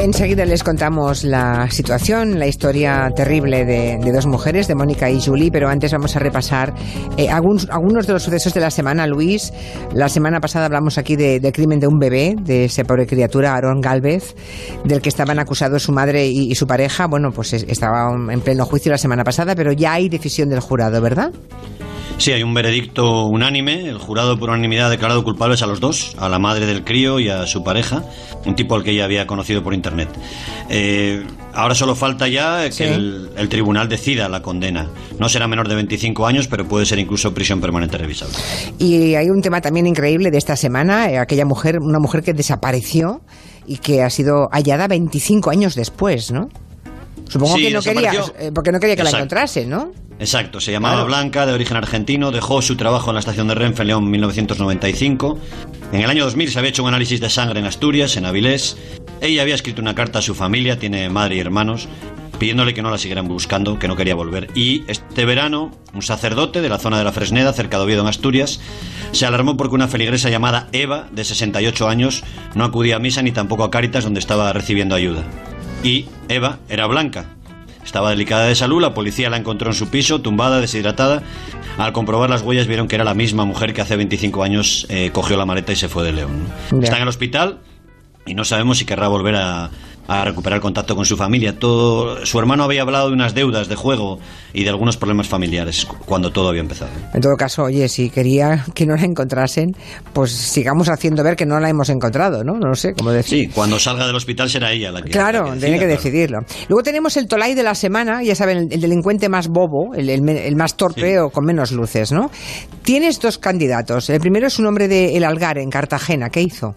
Enseguida les contamos la situación, la historia terrible de, dos mujeres, de Mónica y Julie, pero antes vamos a repasar eh, algunos, de los sucesos de la semana. Luis, la semana pasada hablamos aquí del crimen de un bebé, de esa pobre criatura, Aaron Galvez, del que estaban acusados su madre y, y su pareja. Bueno, pues estaba en pleno juicio la semana pasada, pero ya hay decisión del jurado, ¿verdad? Sí, hay un veredicto unánime. El jurado por unanimidad ha declarado culpables a los dos, a la madre del crío y a su pareja, un tipo al que ella había conocido por internet. Eh, ahora solo falta ya que el, tribunal decida la condena. No será menor de 25 años, pero puede ser incluso prisión permanente revisable. Y hay un tema también increíble de esta semana, eh, aquella mujer, una mujer que desapareció y que ha sido hallada 25 años después, ¿no? Supongo que no quería, eh, porque no quería que la encontrase, ¿no? Exacto, se llamaba Blanca, de origen argentino, dejó su trabajo en la estación de Renfe en León en 1995. En el año 2000 se había hecho un análisis de sangre en Asturias, en Avilés. Ella había escrito una carta a su familia, tiene madre y hermanos, pidiéndole que no la siguieran buscando, que no quería volver. Y este verano, un sacerdote de la zona de la Fresneda, cerca de Oviedo, en Asturias, se alarmó porque una feligresa llamada Eva, de 68 años, no acudía a misa ni tampoco a Cáritas, donde estaba recibiendo ayuda. Y Eva era blanca, estaba delicada de salud, la policía la encontró en su piso, tumbada, deshidratada. Al comprobar las huellas vieron que era la misma mujer que hace 25 años eh, cogió la maleta y se fue de León. Está en el hospital y no sabemos si querrá volver a, a recuperar contacto con su familia. Todo, su hermano había hablado de unas deudas de juego y de algunos problemas familiares cuando todo había empezado. En todo caso, oye, si quería que no la encontrasen, pues sigamos haciendo ver que no la hemos encontrado, ¿no? No sé cómo decir. Sí, cuando salga del hospital será ella la que. Claro, tiene que decidirlo. Luego tenemos el Tolai de la semana, ya saben, el, delincuente más bobo, el, más torpe o con menos luces, ¿no? Tienes dos candidatos. El primero es un hombre de El Algar, en Cartagena. ¿Qué hizo?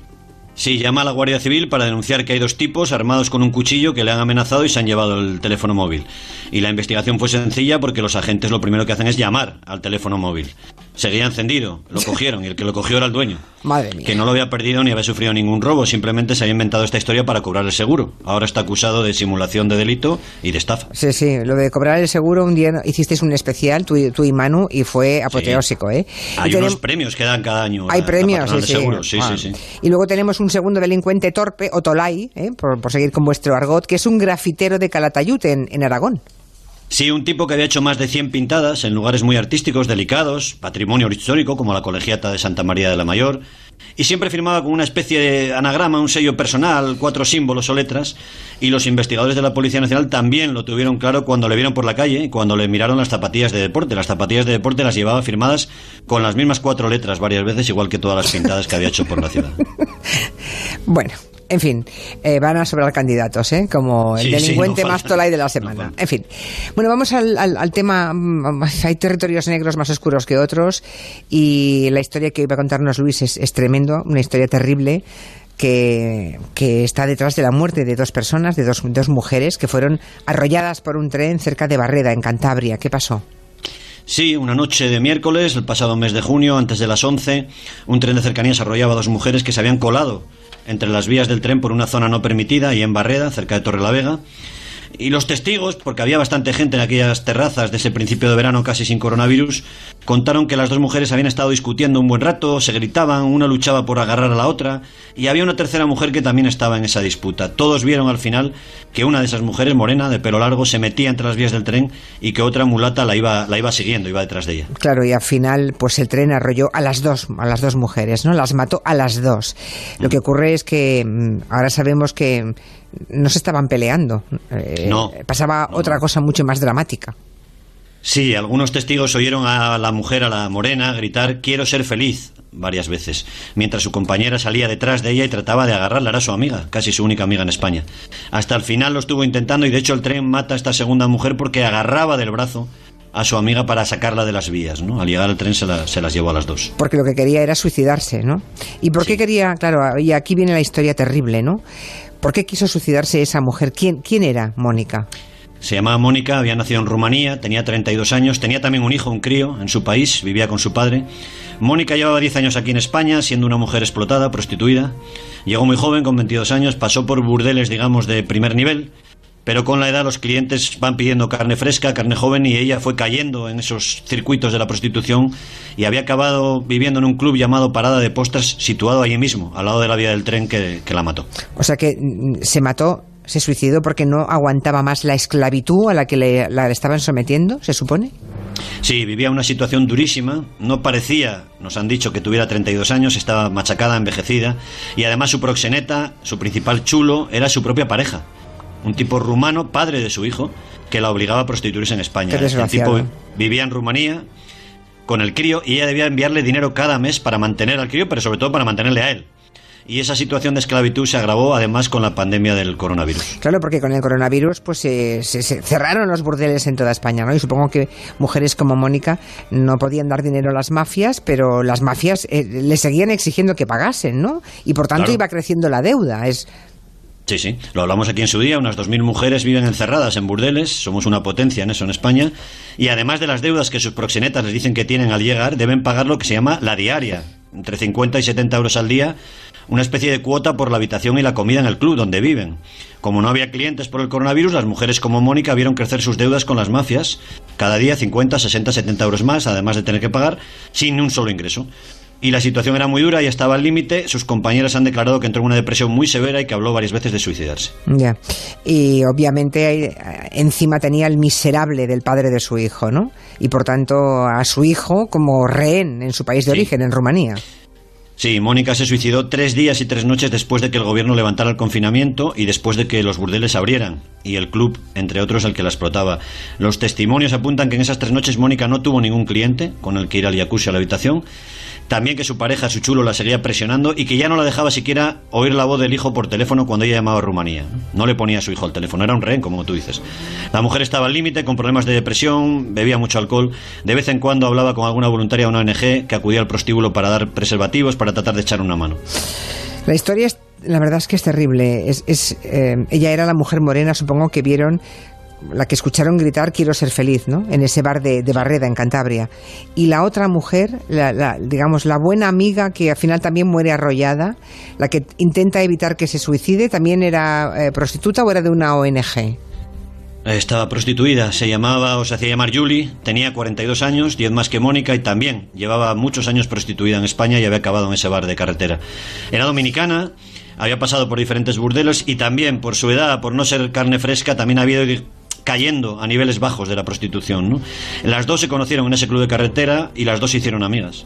Sí, llama a la Guardia Civil para denunciar que hay dos tipos armados con un cuchillo que le han amenazado y se han llevado el teléfono móvil. Y la investigación fue sencilla porque los agentes lo primero que hacen es llamar al teléfono móvil. Seguía encendido, lo cogieron y el que lo cogió era el dueño. Madre mía. Que no lo había perdido ni había sufrido ningún robo, simplemente se había inventado esta historia para cobrar el seguro. Ahora está acusado de simulación de delito y de estafa. Sí, sí, lo de cobrar el seguro, un día hicisteis un especial, tú, y Manu, y fue apoteósico, ¿eh? Hay unos premios que dan cada año. Hay premios, sí, sí. sí, sí, Y luego tenemos un segundo delincuente torpe, Otolai, ¿eh? por, seguir con vuestro argot, que es un grafitero de Calatayud en, en Aragón. Sí, un tipo que había hecho más de 100 pintadas en lugares muy artísticos, delicados, patrimonio histórico como la Colegiata de Santa María de la Mayor, y siempre firmaba con una especie de anagrama, un sello personal, cuatro símbolos o letras, y los investigadores de la Policía Nacional también lo tuvieron claro cuando le vieron por la calle cuando le miraron las zapatillas de deporte. Las zapatillas de deporte las llevaba firmadas con las mismas cuatro letras varias veces, igual que todas las pintadas que había hecho por la ciudad. bueno, en fin, eh, van a sobrar candidatos, ¿eh? Como el delincuente más tolay de la semana. en fin. Bueno, vamos al, tema. Mm, hay territorios negros más oscuros que otros y la historia que iba a contarnos Luis es, tremendo, una historia terrible. Que, que, está detrás de la muerte de dos personas, de dos, dos mujeres que fueron arrolladas por un tren cerca de Barreda, en Cantabria. ¿Qué pasó? Sí, una noche de miércoles, el pasado mes de junio, antes de las 11, un tren de cercanías arrollaba a dos mujeres que se habían colado entre las vías del tren por una zona no permitida y en Barreda, cerca de Torrelavega. Y los testigos, porque había bastante gente en aquellas terrazas de ese principio de verano casi sin coronavirus, contaron que las dos mujeres habían estado discutiendo un buen rato, se gritaban, una luchaba por agarrar a la otra, y había una tercera mujer que también estaba en esa disputa. Todos vieron al final que una de esas mujeres, morena, de pelo largo, se metía entre las vías del tren y que otra mulata la iba, la iba siguiendo, iba detrás de ella. Claro, y al final, pues el tren arrolló a las dos, a las dos mujeres, ¿no? Las mató a las dos. Lo que ocurre es que mm, ahora sabemos que no se estaban peleando. Eh, no. Pasaba otra cosa mucho más dramática. Sí, algunos testigos oyeron a la mujer, a la morena, gritar quiero ser feliz varias veces, mientras su compañera salía detrás de ella y trataba de agarrarla, era su amiga, casi su única amiga en España. Hasta el final lo estuvo intentando y de hecho el tren mata a esta segunda mujer porque agarraba del brazo a su amiga para sacarla de las vías, ¿no? Al llegar al tren se, las llevó a las dos. Porque lo que quería era suicidarse, ¿no? ¿Y por qué quería, claro, y aquí viene la historia terrible, ¿no? ¿Por qué quiso suicidarse esa mujer? ¿Quién, quién era Mónica? Se llamaba Mónica, había nacido en Rumanía, tenía 32 años, tenía también un hijo, un crío, en su país, vivía con su padre. Mónica llevaba 10 años aquí en España, siendo una mujer explotada, prostituida. Llegó muy joven, con 22 años, pasó por burdeles, digamos, de primer nivel, pero con la edad los clientes van pidiendo carne fresca, carne joven y ella fue cayendo en esos circuitos de la prostitución y había acabado viviendo en un club llamado Parada de Postas situado allí mismo, al lado de la vía del tren que, la mató. O sea que mm, se mató se suicidó porque no aguantaba más la esclavitud a la que le, la estaban sometiendo, se supone. Sí, vivía una situación durísima, no parecía, nos han dicho que tuviera 32 años, estaba machacada, envejecida, y además su proxeneta, su principal chulo, era su propia pareja, un tipo rumano, padre de su hijo, que la obligaba a prostituirse en España. El tipo vivía en Rumanía con el crío y ella debía enviarle dinero cada mes para mantener al crío, pero sobre todo para mantenerle a él. Y esa situación de esclavitud se agravó además con la pandemia del coronavirus. Claro, porque con el coronavirus pues se, cerraron los burdeles en toda España, ¿no? Y supongo que mujeres como Mónica no podían dar dinero a las mafias, pero las mafias eh, le seguían exigiendo que pagasen, ¿no? Y por tanto iba creciendo la deuda. Es Sí, sí, lo hablamos aquí en su día, unas 2.000 mujeres viven encerradas en burdeles, somos una potencia en eso en España, y además de las deudas que sus proxenetas les dicen que tienen al llegar, deben pagar lo que se llama la diaria, entre 50 y 70 euros al día, una especie de cuota por la habitación y la comida en el club donde viven. Como no había clientes por el coronavirus, las mujeres como Mónica vieron crecer sus deudas con las mafias, cada día 50, 60, 70 euros más, además de tener que pagar, sin un solo ingreso. Y la situación era muy dura y estaba al límite. Sus compañeras han declarado que entró en una depresión muy severa y que habló varias veces de suicidarse. Ya. Y obviamente eh, encima tenía el miserable del padre de su hijo, ¿no? Y por tanto a su hijo como rehén en su país de origen, en Rumanía. Sí, Mónica se suicidó tres días y tres noches después de que el gobierno levantara el confinamiento y después de que los burdeles abrieran y el club, entre otros, el que la explotaba. Los testimonios apuntan que en esas tres noches Mónica no tuvo ningún cliente con el que ir al jacuzzi a la habitación también que su pareja, su chulo, la seguía presionando y que ya no la dejaba siquiera oír la voz del hijo por teléfono cuando ella llamaba a Rumanía. No le ponía a su hijo al teléfono, era un rehén, como tú dices. La mujer estaba al límite, con problemas de depresión, bebía mucho alcohol. De vez en cuando hablaba con alguna voluntaria de una ONG que acudía al prostíbulo para dar preservativos, para tratar de echar una mano. La historia es, la verdad es que es terrible. Es, eh, ella era la mujer morena, supongo que vieron la que escucharon gritar quiero ser feliz, ¿no? En ese bar de, Barreda, en Cantabria. Y la otra mujer, la, digamos, la buena amiga que al final también muere arrollada, la que intenta evitar que se suicide, ¿también era eh, prostituta o era de una ONG? Estaba prostituida, se llamaba o se hacía llamar Julie, tenía 42 años, 10 más que Mónica y también llevaba muchos años prostituida en España y había acabado en ese bar de carretera. Era dominicana, había pasado por diferentes burdelos y también por su edad, por no ser carne fresca, también había cayendo a niveles bajos de la prostitución. ¿no? Las dos se conocieron en ese club de carretera y las dos se hicieron amigas.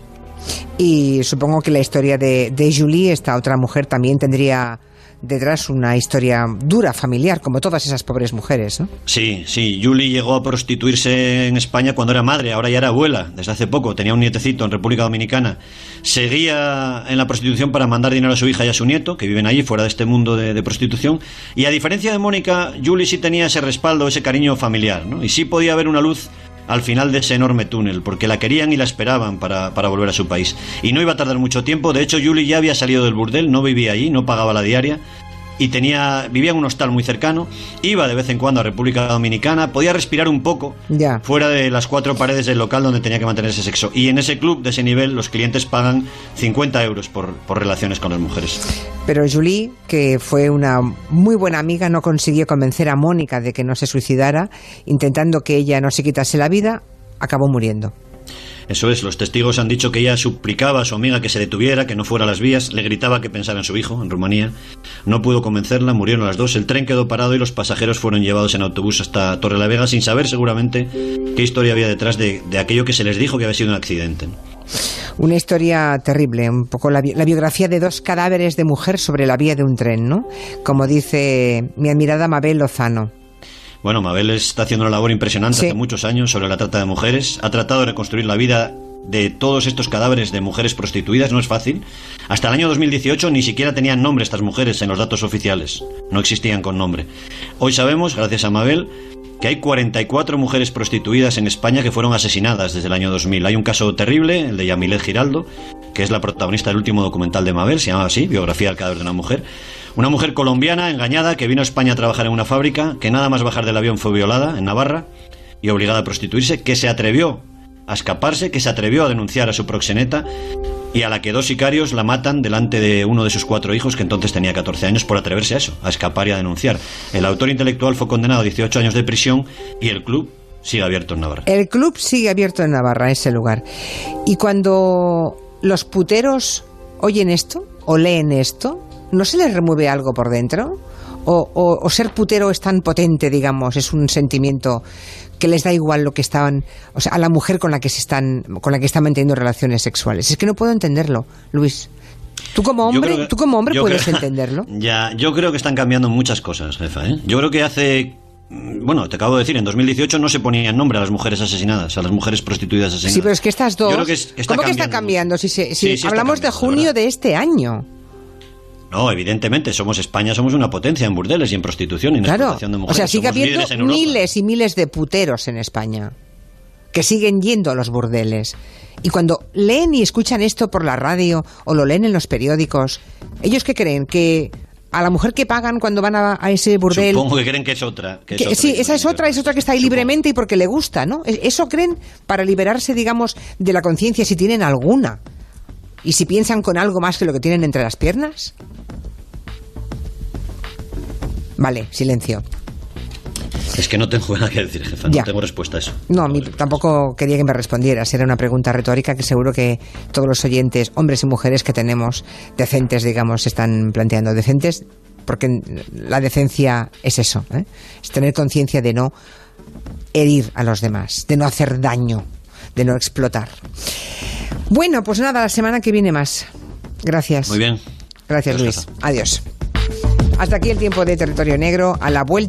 Y supongo que la historia de, de Julie, esta otra mujer, también tendría detrás una historia dura, familiar, como todas esas pobres mujeres, ¿no? Sí, sí. Julie llegó a prostituirse en España cuando era madre, ahora ya era abuela, desde hace poco. Tenía un nietecito en República Dominicana. Seguía en la prostitución para mandar dinero a su hija y a su nieto, que viven allí, fuera de este mundo de, prostitución. Y a diferencia de Mónica, Julie sí tenía ese respaldo, ese cariño familiar, ¿no? Y sí podía haber una luz al final de ese enorme túnel, porque la querían y la esperaban para, para, volver a su país. Y no iba a tardar mucho tiempo, de hecho Julie ya había salido del burdel, no vivía allí, no pagaba la diaria, y tenía vivía en un hostal muy cercano, iba de vez en cuando a República Dominicana, podía respirar un poco fuera de las cuatro paredes del local donde tenía que mantener ese sexo. Y en ese club de ese nivel los clientes pagan 50 euros por, por relaciones con las mujeres. Pero Julie, que fue una muy buena amiga, no consiguió convencer a Mónica de que no se suicidara, intentando que ella no se quitase la vida, acabó muriendo. Eso es, los testigos han dicho que ella suplicaba a su amiga que se detuviera, que no fuera a las vías, le gritaba que pensara en su hijo, en Rumanía. No pudo convencerla, murieron las dos, el tren quedó parado y los pasajeros fueron llevados en autobús hasta Torre la Vega sin saber seguramente qué historia había detrás de, aquello que se les dijo que había sido un accidente. Una historia terrible, un poco la, biografía de dos cadáveres de mujer sobre la vía de un tren, ¿no? Como dice mi admirada Mabel Lozano. Bueno, Mabel está haciendo una labor impresionante hace muchos años sobre la trata de mujeres. Ha tratado de reconstruir la vida de todos estos cadáveres de mujeres prostituidas no es fácil. Hasta el año 2018 ni siquiera tenían nombre estas mujeres en los datos oficiales. No existían con nombre. Hoy sabemos, gracias a Mabel, que hay 44 mujeres prostituidas en España que fueron asesinadas desde el año 2000. Hay un caso terrible, el de Yamilet Giraldo, que es la protagonista del último documental de Mabel, se llama así, Biografía del cadáver de una mujer. Una mujer colombiana engañada que vino a España a trabajar en una fábrica, que nada más bajar del avión fue violada en Navarra y obligada a prostituirse, que se atrevió a escaparse, que se atrevió a denunciar a su proxeneta y a la que dos sicarios la matan delante de uno de sus cuatro hijos, que entonces tenía 14 años, por atreverse a eso, a escapar y a denunciar. El autor intelectual fue condenado a 18 años de prisión y el club sigue abierto en Navarra. El club sigue abierto en Navarra, ese lugar. Y cuando los puteros oyen esto o leen esto, ¿no se les remueve algo por dentro? o, ser putero es tan potente, digamos, es un sentimiento que les da igual lo que estaban, o sea, a la mujer con la que se están, con la que están manteniendo relaciones sexuales. Es que no puedo entenderlo, Luis. Tú como hombre, tú como hombre puedes entenderlo. Ya, yo creo que están cambiando muchas cosas, jefa. ¿eh? Yo creo que hace bueno, te acabo de decir, en 2018 no se ponía en nombre a las mujeres asesinadas, a las mujeres prostituidas asesinadas. Sí, pero es que estas dos. ¿Cómo que está cambiando? Si, hablamos de junio de este año. No, evidentemente, somos España, somos una potencia en burdeles y en prostitución y en explotación de mujeres. O sea, sigue habiendo miles y miles de puteros en España que siguen yendo a los burdeles. Y cuando leen y escuchan esto por la radio o lo leen en los periódicos, ¿ellos qué creen? ¿Que a la mujer que pagan cuando van a, ese burdel. Supongo que creen que es otra. sí, esa es otra, es otra que está ahí libremente y porque le gusta, ¿no? E, eso creen para liberarse, digamos, de la conciencia, si tienen alguna. Y si piensan con algo más que lo que tienen entre las piernas. Vale, silencio. Es que no tengo nada que decir, jefa. No tengo respuesta a eso. No, tampoco quería que me respondieras. Era una pregunta retórica que seguro que todos los oyentes, hombres y mujeres que tenemos, decentes, digamos, se están planteando. Decentes, porque la decencia es eso. ¿eh? Es tener conciencia de no herir a los demás, de no hacer daño, de no explotar. Bueno, pues nada, la semana que viene más. Gracias. Muy bien. Gracias, Luis. Adiós. Hasta aquí el tiempo de Territorio Negro. A la vuelta.